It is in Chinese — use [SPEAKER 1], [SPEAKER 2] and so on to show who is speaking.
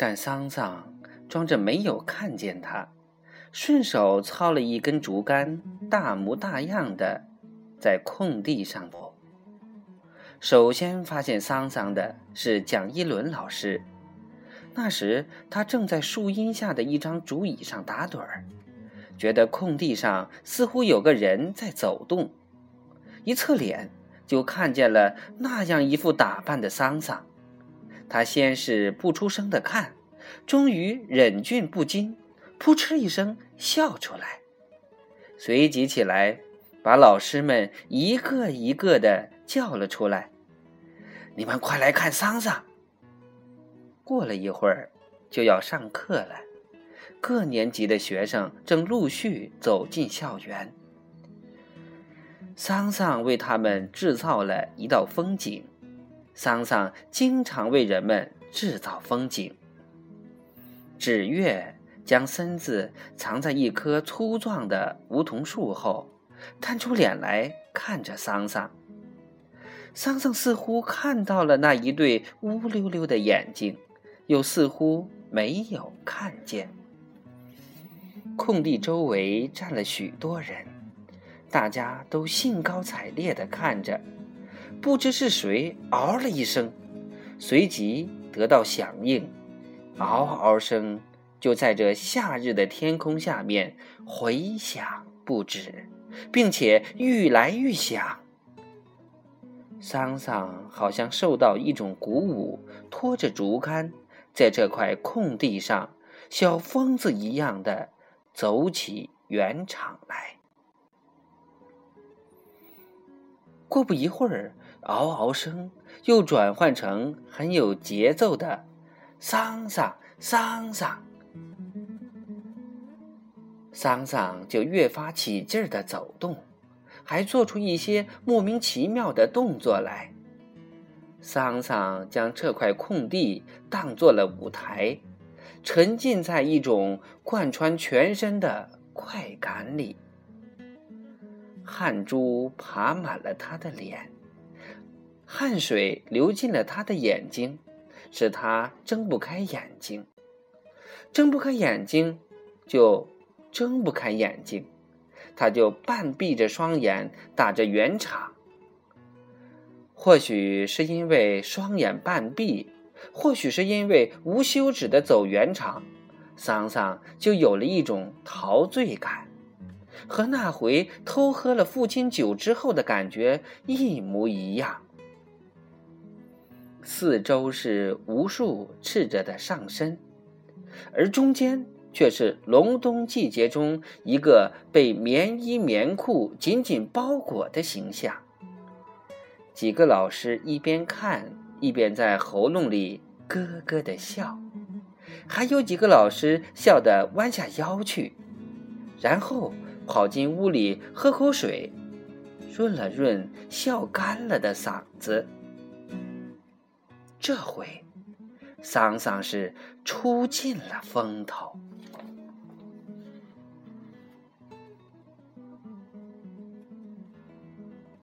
[SPEAKER 1] 但桑桑装着没有看见他，顺手操了一根竹竿，大模大样的在空地上走。首先发现桑桑的是蒋一伦老师，那时他正在树荫下的一张竹椅上打盹儿，觉得空地上似乎有个人在走动，一侧脸就看见了那样一副打扮的桑桑。他先是不出声的看，终于忍俊不禁，扑哧一声笑出来，随即起来把老师们一个一个的叫了出来。你们快来看桑桑！过了一会儿，就要上课了。各年级的学生正陆续走进校园。桑桑为他们制造了一道风景。桑桑经常为人们制造风景。纸月将身子藏在一棵粗壮的梧桐树后，探出脸来看着桑桑。桑桑似乎看到了那一对乌溜溜的眼睛，又似乎没有看见。空地周围站了许多人，大家都兴高采烈地看着。不知是谁嗷了一声，随即得到响应，嗷嗷声就在这夏日的天空下面回响不止，并且愈来愈响。桑桑好像受到一种鼓舞，拖着竹竿，在这块空地上，小疯子一样的走起圆场来。过不一会儿，嗷嗷声又转换成很有节奏的“桑桑桑桑”，桑桑就越发起劲儿的走动。还做出一些莫名其妙的动作来。桑桑将这块空地当做了舞台，沉浸在一种贯穿全身的快感里。汗珠爬满了他的脸，汗水流进了他的眼睛，使他睁不开眼睛。睁不开眼睛，就睁不开眼睛。他就半闭着双眼打着圆场，或许是因为双眼半闭，或许是因为无休止的走圆场，桑桑就有了一种陶醉感，和那回偷喝了父亲酒之后的感觉一模一样。四周是无数赤着的上身，而中间。却是隆冬季节中一个被棉衣棉裤紧紧包裹的形象。几个老师一边看一边在喉咙里咯咯的笑，还有几个老师笑得弯下腰去，然后跑进屋里喝口水，润了润笑干了的嗓子。这回，桑桑是出尽了风头。